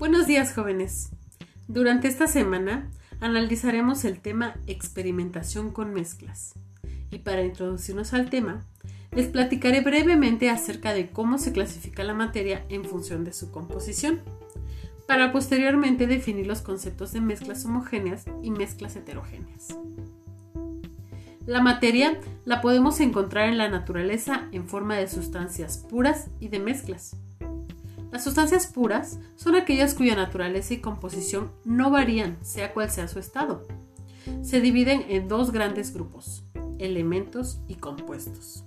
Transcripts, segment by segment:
Buenos días jóvenes. Durante esta semana analizaremos el tema experimentación con mezclas. Y para introducirnos al tema, les platicaré brevemente acerca de cómo se clasifica la materia en función de su composición, para posteriormente definir los conceptos de mezclas homogéneas y mezclas heterogéneas. La materia la podemos encontrar en la naturaleza en forma de sustancias puras y de mezclas. Las sustancias puras son aquellas cuya naturaleza y composición no varían, sea cual sea su estado. Se dividen en dos grandes grupos, elementos y compuestos.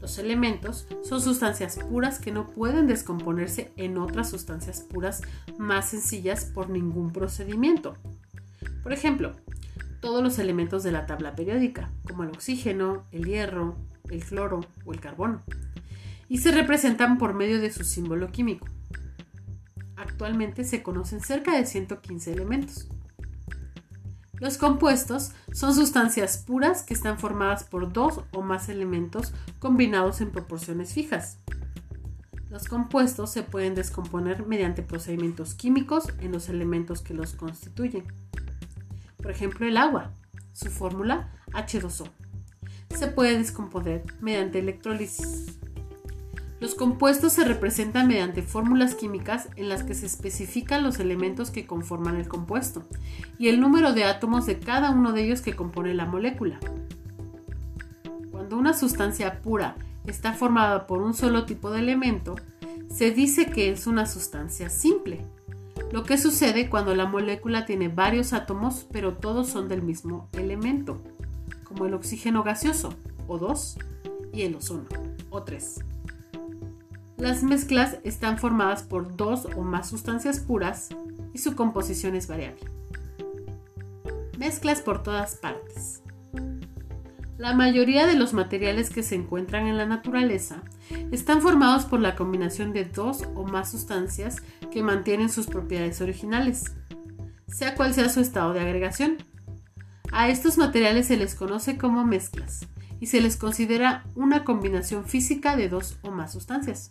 Los elementos son sustancias puras que no pueden descomponerse en otras sustancias puras más sencillas por ningún procedimiento. Por ejemplo, todos los elementos de la tabla periódica, como el oxígeno, el hierro, el cloro o el carbono y se representan por medio de su símbolo químico. Actualmente se conocen cerca de 115 elementos. Los compuestos son sustancias puras que están formadas por dos o más elementos combinados en proporciones fijas. Los compuestos se pueden descomponer mediante procedimientos químicos en los elementos que los constituyen. Por ejemplo, el agua, su fórmula H2O, se puede descomponer mediante electrólisis. Los compuestos se representan mediante fórmulas químicas en las que se especifican los elementos que conforman el compuesto y el número de átomos de cada uno de ellos que compone la molécula. Cuando una sustancia pura está formada por un solo tipo de elemento, se dice que es una sustancia simple. Lo que sucede cuando la molécula tiene varios átomos pero todos son del mismo elemento, como el oxígeno gaseoso, O2, y el ozono, O3. Las mezclas están formadas por dos o más sustancias puras y su composición es variable. Mezclas por todas partes. La mayoría de los materiales que se encuentran en la naturaleza están formados por la combinación de dos o más sustancias que mantienen sus propiedades originales, sea cual sea su estado de agregación. A estos materiales se les conoce como mezclas y se les considera una combinación física de dos o más sustancias.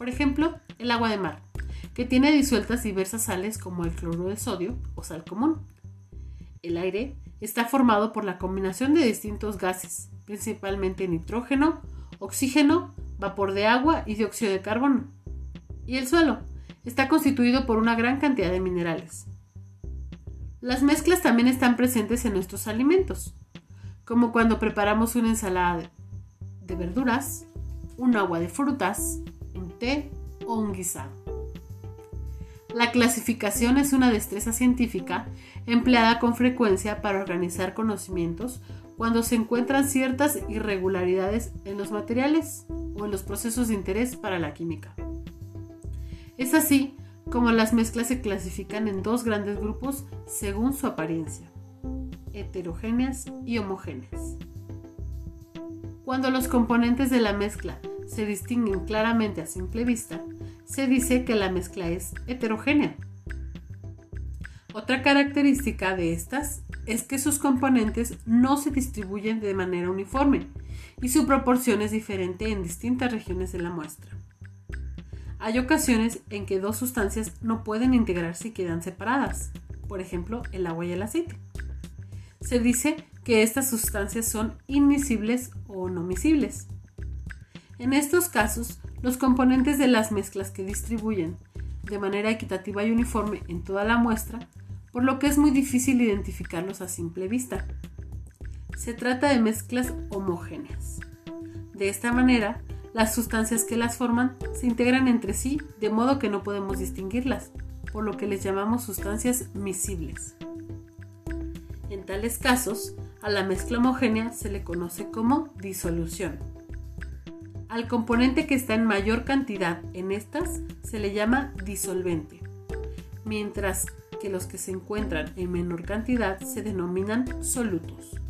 Por ejemplo, el agua de mar, que tiene disueltas diversas sales como el cloruro de sodio o sal común. El aire está formado por la combinación de distintos gases, principalmente nitrógeno, oxígeno, vapor de agua y dióxido de carbono. Y el suelo está constituido por una gran cantidad de minerales. Las mezclas también están presentes en nuestros alimentos, como cuando preparamos una ensalada de verduras, un agua de frutas, o un guisado. La clasificación es una destreza científica empleada con frecuencia para organizar conocimientos cuando se encuentran ciertas irregularidades en los materiales o en los procesos de interés para la química. Es así como las mezclas se clasifican en dos grandes grupos según su apariencia heterogéneas y homogéneas. Cuando los componentes de la mezcla se distinguen claramente a simple vista, se dice que la mezcla es heterogénea. Otra característica de estas es que sus componentes no se distribuyen de manera uniforme y su proporción es diferente en distintas regiones de la muestra. Hay ocasiones en que dos sustancias no pueden integrarse y quedan separadas, por ejemplo el agua y el aceite se dice que estas sustancias son inmisibles o no miscibles. En estos casos, los componentes de las mezclas que distribuyen de manera equitativa y uniforme en toda la muestra, por lo que es muy difícil identificarlos a simple vista. Se trata de mezclas homogéneas. De esta manera, las sustancias que las forman se integran entre sí de modo que no podemos distinguirlas, por lo que les llamamos sustancias miscibles. En tales casos, a la mezcla homogénea se le conoce como disolución. Al componente que está en mayor cantidad en estas se le llama disolvente, mientras que los que se encuentran en menor cantidad se denominan solutos.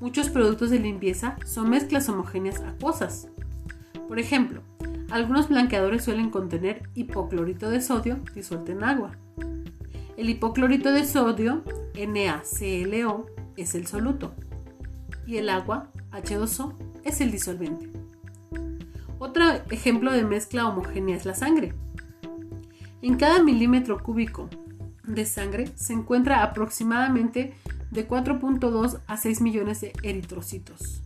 Muchos productos de limpieza son mezclas homogéneas acuosas. Por ejemplo, algunos blanqueadores suelen contener hipoclorito de sodio disuelto en agua. El hipoclorito de sodio NaClO es el soluto y el agua H2O es el disolvente. Otro ejemplo de mezcla homogénea es la sangre. En cada milímetro cúbico de sangre se encuentra aproximadamente de 4.2 a 6 millones de eritrocitos,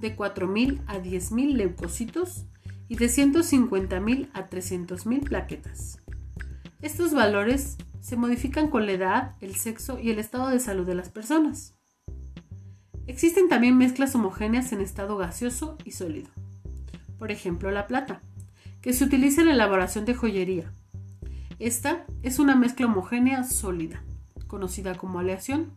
de 4.000 a 10.000 leucocitos y de 150.000 a 300.000 plaquetas. Estos valores se modifican con la edad, el sexo y el estado de salud de las personas. Existen también mezclas homogéneas en estado gaseoso y sólido. Por ejemplo, la plata, que se utiliza en la elaboración de joyería. Esta es una mezcla homogénea sólida, conocida como aleación,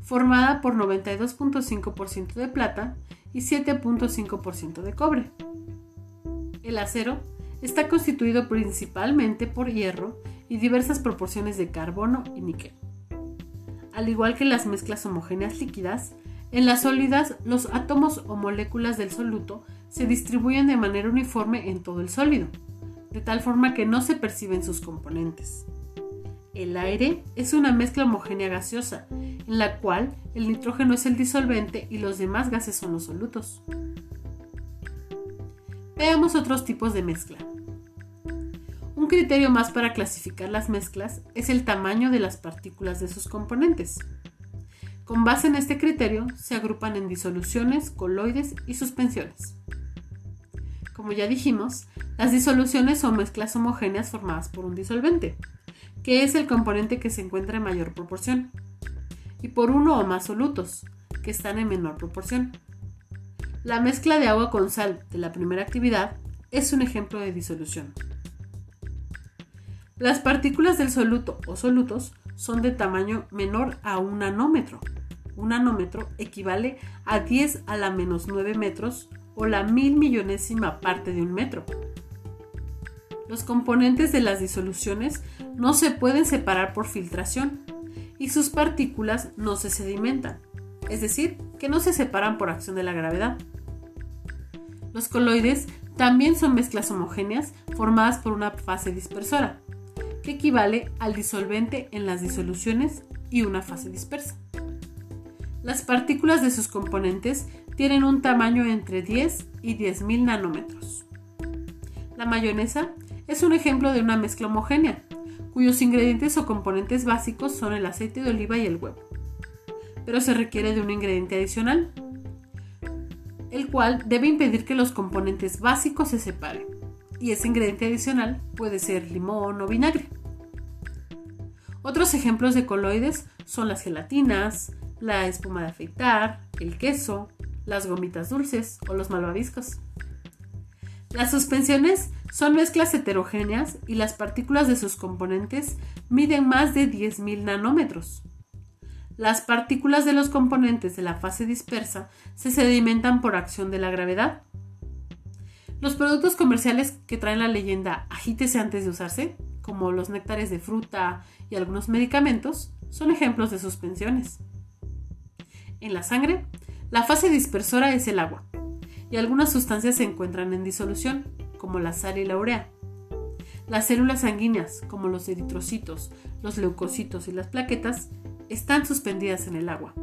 formada por 92.5% de plata y 7.5% de cobre. El acero está constituido principalmente por hierro y diversas proporciones de carbono y níquel. Al igual que las mezclas homogéneas líquidas, en las sólidas los átomos o moléculas del soluto se distribuyen de manera uniforme en todo el sólido, de tal forma que no se perciben sus componentes. El aire es una mezcla homogénea gaseosa, en la cual el nitrógeno es el disolvente y los demás gases son los solutos. Veamos otros tipos de mezcla. Un criterio más para clasificar las mezclas es el tamaño de las partículas de sus componentes. Con base en este criterio se agrupan en disoluciones, coloides y suspensiones. Como ya dijimos, las disoluciones son mezclas homogéneas formadas por un disolvente, que es el componente que se encuentra en mayor proporción, y por uno o más solutos, que están en menor proporción. La mezcla de agua con sal de la primera actividad es un ejemplo de disolución. Las partículas del soluto o solutos son de tamaño menor a un nanómetro. Un nanómetro equivale a 10 a la menos 9 metros o la mil millonésima parte de un metro. Los componentes de las disoluciones no se pueden separar por filtración y sus partículas no se sedimentan, es decir, que no se separan por acción de la gravedad. Los coloides también son mezclas homogéneas formadas por una fase dispersora, que equivale al disolvente en las disoluciones y una fase dispersa. Las partículas de sus componentes tienen un tamaño entre 10 y 10.000 nanómetros. La mayonesa es un ejemplo de una mezcla homogénea, cuyos ingredientes o componentes básicos son el aceite de oliva y el huevo. Pero se requiere de un ingrediente adicional, el cual debe impedir que los componentes básicos se separen, y ese ingrediente adicional puede ser limón o vinagre. Otros ejemplos de coloides son las gelatinas, la espuma de afeitar, el queso, las gomitas dulces o los malvaviscos. Las suspensiones son mezclas heterogéneas y las partículas de sus componentes miden más de 10.000 nanómetros. Las partículas de los componentes de la fase dispersa se sedimentan por acción de la gravedad. Los productos comerciales que traen la leyenda agítese antes de usarse, como los néctares de fruta y algunos medicamentos, son ejemplos de suspensiones. En la sangre la fase dispersora es el agua, y algunas sustancias se encuentran en disolución, como la sal y la urea. Las células sanguíneas, como los eritrocitos, los leucocitos y las plaquetas, están suspendidas en el agua.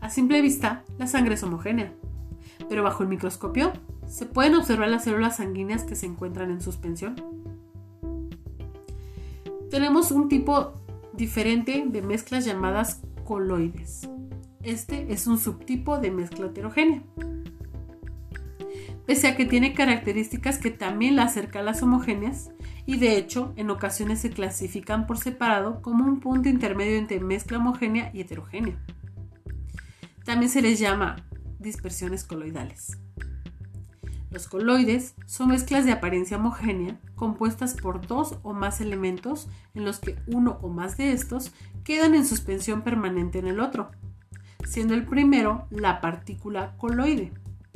A simple vista, la sangre es homogénea, pero bajo el microscopio se pueden observar las células sanguíneas que se encuentran en suspensión. Tenemos un tipo diferente de mezclas llamadas coloides. Este es un subtipo de mezcla heterogénea. Pese a que tiene características que también la acercan a las homogéneas, y de hecho en ocasiones se clasifican por separado como un punto intermedio entre mezcla homogénea y heterogénea. También se les llama dispersiones coloidales. Los coloides son mezclas de apariencia homogénea compuestas por dos o más elementos en los que uno o más de estos quedan en suspensión permanente en el otro, siendo el primero la partícula coloide,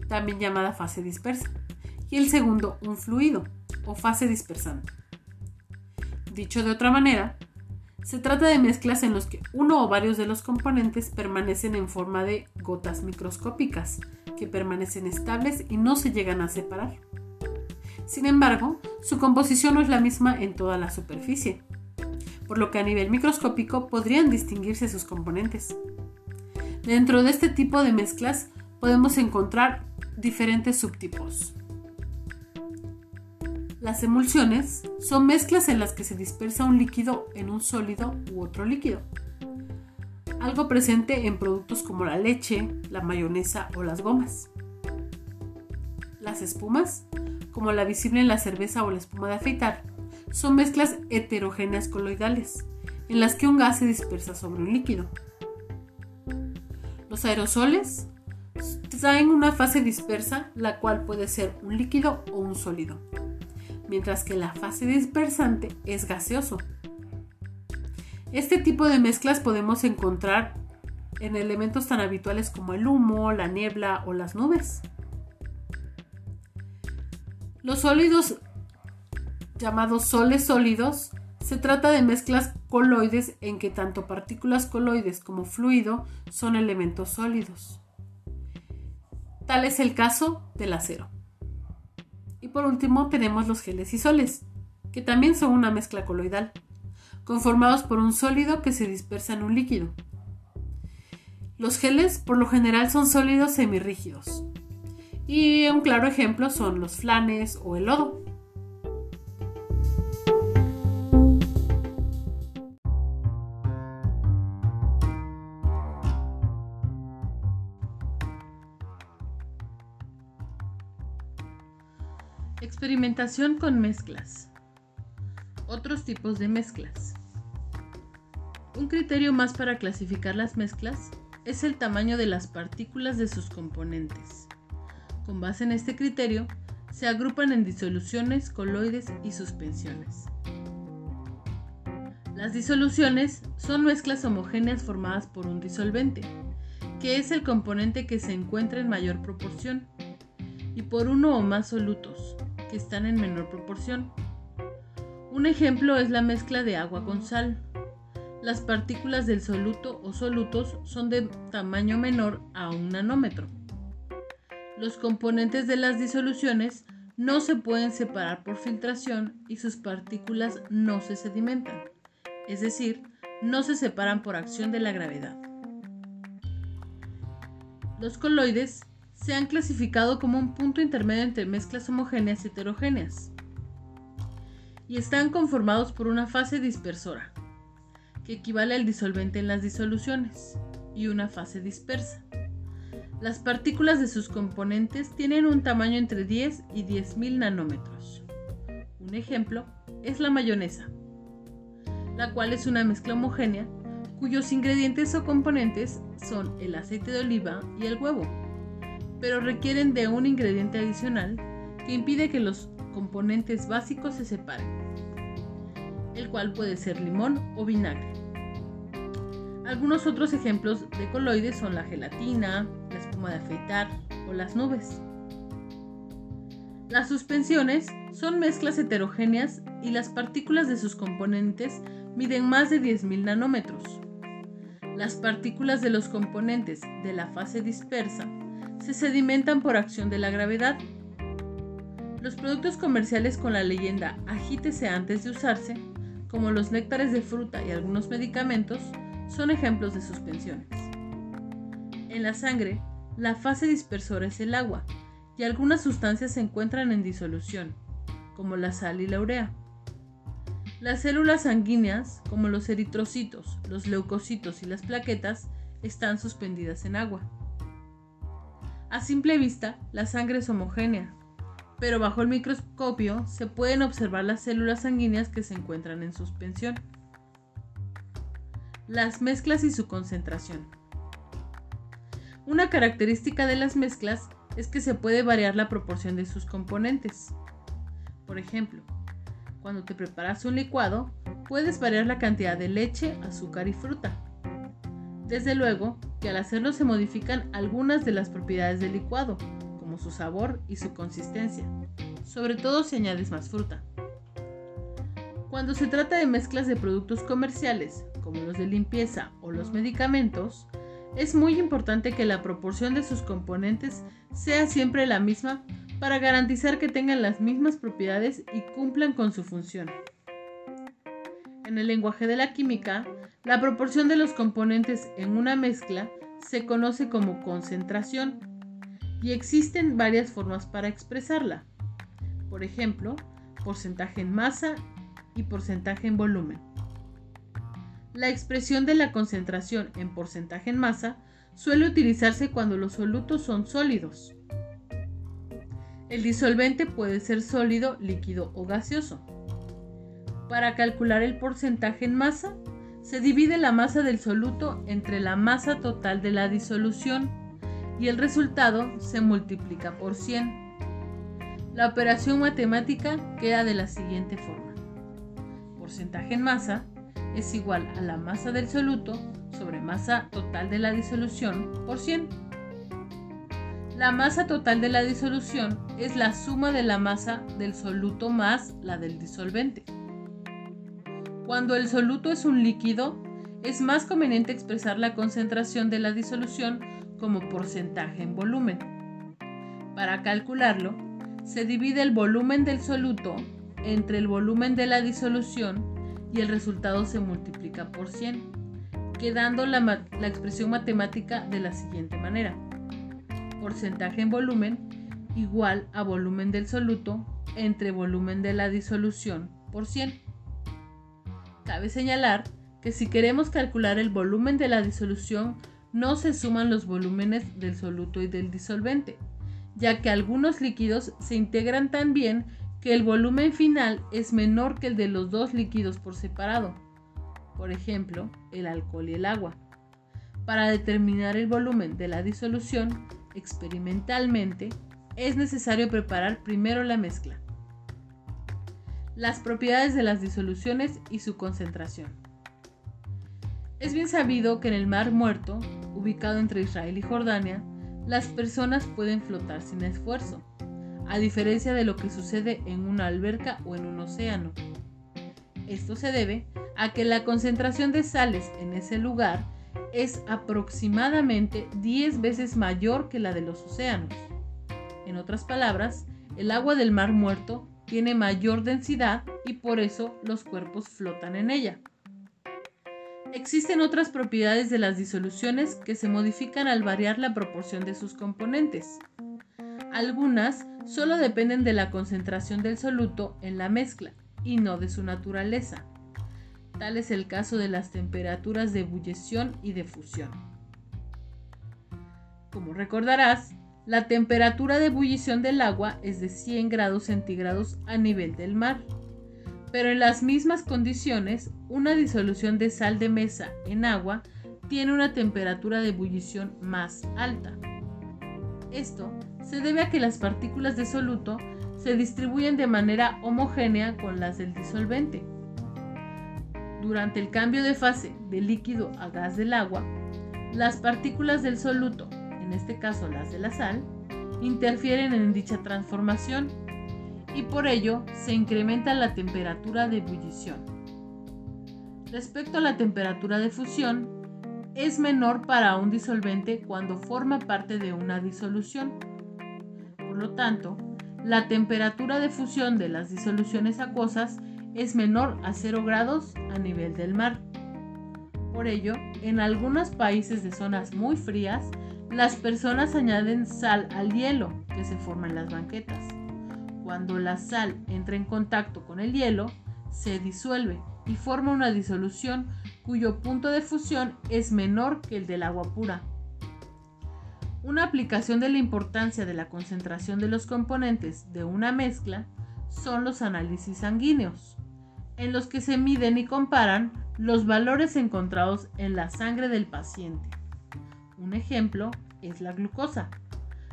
también llamada fase dispersa, y el segundo un fluido o fase dispersante. Dicho de otra manera, se trata de mezclas en los que uno o varios de los componentes permanecen en forma de gotas microscópicas, que permanecen estables y no se llegan a separar. Sin embargo, su composición no es la misma en toda la superficie, por lo que a nivel microscópico podrían distinguirse sus componentes. Dentro de este tipo de mezclas podemos encontrar diferentes subtipos. Las emulsiones son mezclas en las que se dispersa un líquido en un sólido u otro líquido. Algo presente en productos como la leche, la mayonesa o las gomas. Las espumas, como la visible en la cerveza o la espuma de afeitar, son mezclas heterogéneas coloidales, en las que un gas se dispersa sobre un líquido. Los aerosoles traen una fase dispersa, la cual puede ser un líquido o un sólido, mientras que la fase dispersante es gaseoso. Este tipo de mezclas podemos encontrar en elementos tan habituales como el humo, la niebla o las nubes. Los sólidos llamados soles sólidos se trata de mezclas coloides en que tanto partículas coloides como fluido son elementos sólidos. Tal es el caso del acero. Y por último tenemos los geles y soles, que también son una mezcla coloidal, conformados por un sólido que se dispersa en un líquido. Los geles por lo general son sólidos semirrígidos. Y un claro ejemplo son los flanes o el lodo. Experimentación con mezclas. Otros tipos de mezclas. Un criterio más para clasificar las mezclas es el tamaño de las partículas de sus componentes. Con base en este criterio, se agrupan en disoluciones, coloides y suspensiones. Las disoluciones son mezclas homogéneas formadas por un disolvente, que es el componente que se encuentra en mayor proporción, y por uno o más solutos, que están en menor proporción. Un ejemplo es la mezcla de agua con sal. Las partículas del soluto o solutos son de tamaño menor a un nanómetro. Los componentes de las disoluciones no se pueden separar por filtración y sus partículas no se sedimentan, es decir, no se separan por acción de la gravedad. Los coloides se han clasificado como un punto intermedio entre mezclas homogéneas y heterogéneas y están conformados por una fase dispersora, que equivale al disolvente en las disoluciones, y una fase dispersa. Las partículas de sus componentes tienen un tamaño entre 10 y 10.000 nanómetros. Un ejemplo es la mayonesa, la cual es una mezcla homogénea cuyos ingredientes o componentes son el aceite de oliva y el huevo pero requieren de un ingrediente adicional que impide que los componentes básicos se separen, el cual puede ser limón o vinagre. Algunos otros ejemplos de coloides son la gelatina, la espuma de afeitar o las nubes. Las suspensiones son mezclas heterogéneas y las partículas de sus componentes miden más de 10.000 nanómetros. Las partículas de los componentes de la fase dispersa se sedimentan por acción de la gravedad. Los productos comerciales con la leyenda agítese antes de usarse, como los néctares de fruta y algunos medicamentos, son ejemplos de suspensiones. En la sangre, la fase dispersora es el agua y algunas sustancias se encuentran en disolución, como la sal y la urea. Las células sanguíneas, como los eritrocitos, los leucocitos y las plaquetas, están suspendidas en agua. A simple vista, la sangre es homogénea, pero bajo el microscopio se pueden observar las células sanguíneas que se encuentran en suspensión. Las mezclas y su concentración. Una característica de las mezclas es que se puede variar la proporción de sus componentes. Por ejemplo, cuando te preparas un licuado, puedes variar la cantidad de leche, azúcar y fruta. Desde luego que al hacerlo se modifican algunas de las propiedades del licuado, como su sabor y su consistencia, sobre todo si añades más fruta. Cuando se trata de mezclas de productos comerciales, como los de limpieza o los medicamentos, es muy importante que la proporción de sus componentes sea siempre la misma para garantizar que tengan las mismas propiedades y cumplan con su función. En el lenguaje de la química, la proporción de los componentes en una mezcla se conoce como concentración y existen varias formas para expresarla. Por ejemplo, porcentaje en masa y porcentaje en volumen. La expresión de la concentración en porcentaje en masa suele utilizarse cuando los solutos son sólidos. El disolvente puede ser sólido, líquido o gaseoso. Para calcular el porcentaje en masa, se divide la masa del soluto entre la masa total de la disolución y el resultado se multiplica por 100. La operación matemática queda de la siguiente forma. Porcentaje en masa es igual a la masa del soluto sobre masa total de la disolución por 100. La masa total de la disolución es la suma de la masa del soluto más la del disolvente. Cuando el soluto es un líquido, es más conveniente expresar la concentración de la disolución como porcentaje en volumen. Para calcularlo, se divide el volumen del soluto entre el volumen de la disolución y el resultado se multiplica por 100, quedando la, expresión matemática de la siguiente manera. Porcentaje en volumen igual a volumen del soluto entre volumen de la disolución por 100. Cabe señalar que si queremos calcular el volumen de la disolución, no se suman los volúmenes del soluto y del disolvente, ya que algunos líquidos se integran tan bien que el volumen final es menor que el de los dos líquidos por separado, por ejemplo, el alcohol y el agua. Para determinar el volumen de la disolución, experimentalmente, es necesario preparar primero la mezcla las propiedades de las disoluciones y su concentración. Es bien sabido que en el Mar Muerto, ubicado entre Israel y Jordania, las personas pueden flotar sin esfuerzo, a diferencia de lo que sucede en una alberca o en un océano. Esto se debe a que la concentración de sales en ese lugar es aproximadamente 10 veces mayor que la de los océanos. En otras palabras, el agua del Mar Muerto tiene mayor densidad y por eso los cuerpos flotan en ella. Existen otras propiedades de las disoluciones que se modifican al variar la proporción de sus componentes. Algunas solo dependen de la concentración del soluto en la mezcla y no de su naturaleza. Tal es el caso de las temperaturas de ebullición y de fusión. Como recordarás, la temperatura de ebullición del agua es de 100 grados centígrados a nivel del mar. Pero en las mismas condiciones, una disolución de sal de mesa en agua tiene una temperatura de ebullición más alta. Esto se debe a que las partículas de soluto se distribuyen de manera homogénea con las del disolvente. Durante el cambio de fase de líquido a gas del agua, las partículas del soluto en este caso las de la sal, interfieren en dicha transformación y por ello se incrementa la temperatura de ebullición. Respecto a la temperatura de fusión, es menor para un disolvente cuando forma parte de una disolución. Por lo tanto, la temperatura de fusión de las disoluciones acuosas es menor a 0 grados a nivel del mar. Por ello, en algunos países de zonas muy frías, las personas añaden sal al hielo que se forma en las banquetas. Cuando la sal entra en contacto con el hielo, se disuelve y forma una disolución cuyo punto de fusión es menor que el del agua pura. Una aplicación de la importancia de la concentración de los componentes de una mezcla son los análisis sanguíneos, en los que se miden y comparan los valores encontrados en la sangre del paciente. Un ejemplo es la glucosa.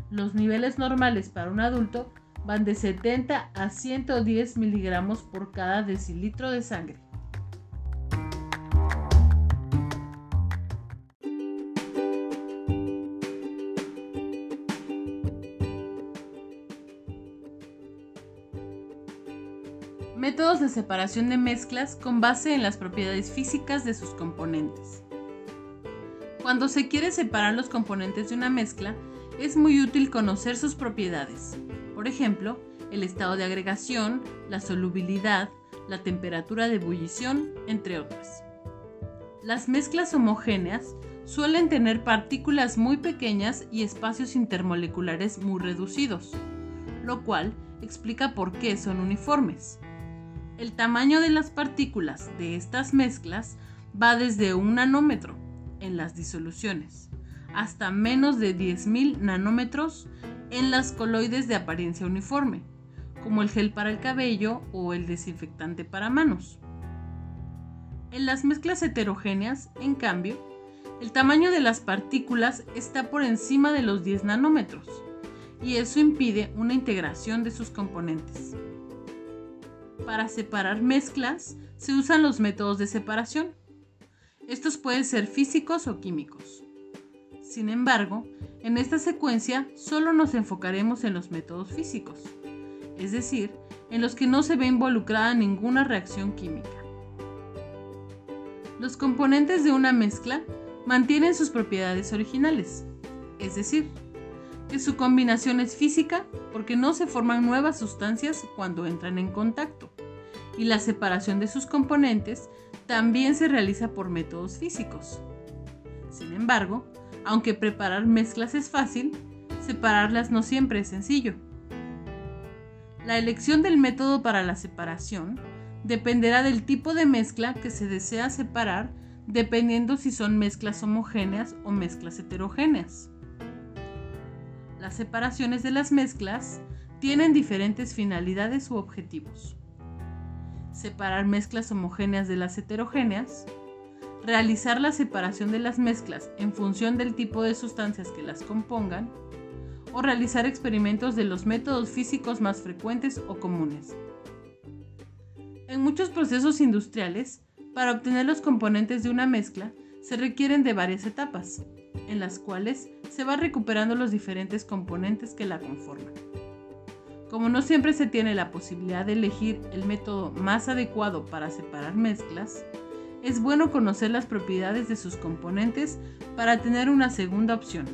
Los niveles normales para un adulto van de 70 a 110 miligramos por cada decilitro de sangre. Métodos de separación de mezclas con base en las propiedades físicas de sus componentes. Cuando se quiere separar los componentes de una mezcla, es muy útil conocer sus propiedades. Por ejemplo, el estado de agregación, la solubilidad, la temperatura de ebullición, entre otras. Las mezclas homogéneas suelen tener partículas muy pequeñas y espacios intermoleculares muy reducidos, lo cual explica por qué son uniformes. El tamaño de las partículas de estas mezclas va desde un nanómetro en las disoluciones hasta menos de 10.000 nanómetros en las coloides de apariencia uniforme, como el gel para el cabello o el desinfectante para manos. En las mezclas heterogéneas, en cambio, el tamaño de las partículas está por encima de los 10 nanómetros y eso impide una integración de sus componentes. Para separar mezclas se usan los métodos de separación. Estos pueden ser físicos o químicos. Sin embargo, en esta secuencia solo nos enfocaremos en los métodos físicos, es decir, en los que no se ve involucrada ninguna reacción química. Los componentes de una mezcla mantienen sus propiedades originales, es decir, que su combinación es física porque no se forman nuevas sustancias cuando entran en contacto, y la separación de sus componentes también se realiza por métodos físicos. Sin embargo, aunque preparar mezclas es fácil, separarlas no siempre es sencillo. La elección del método para la separación dependerá del tipo de mezcla que se desea separar dependiendo si son mezclas homogéneas o mezclas heterogéneas. Las separaciones de las mezclas tienen diferentes finalidades u objetivos. Separar mezclas homogéneas de las heterogéneas, realizar la separación de las mezclas en función del tipo de sustancias que las compongan, o realizar experimentos de los métodos físicos más frecuentes o comunes. En muchos procesos industriales, para obtener los componentes de una mezcla, se requieren de varias etapas, en las cuales se va recuperando los diferentes componentes que la conforman. Como no siempre se tiene la posibilidad de elegir el método más adecuado para separar mezclas, es bueno conocer las propiedades de sus componentes para tener una segunda opción.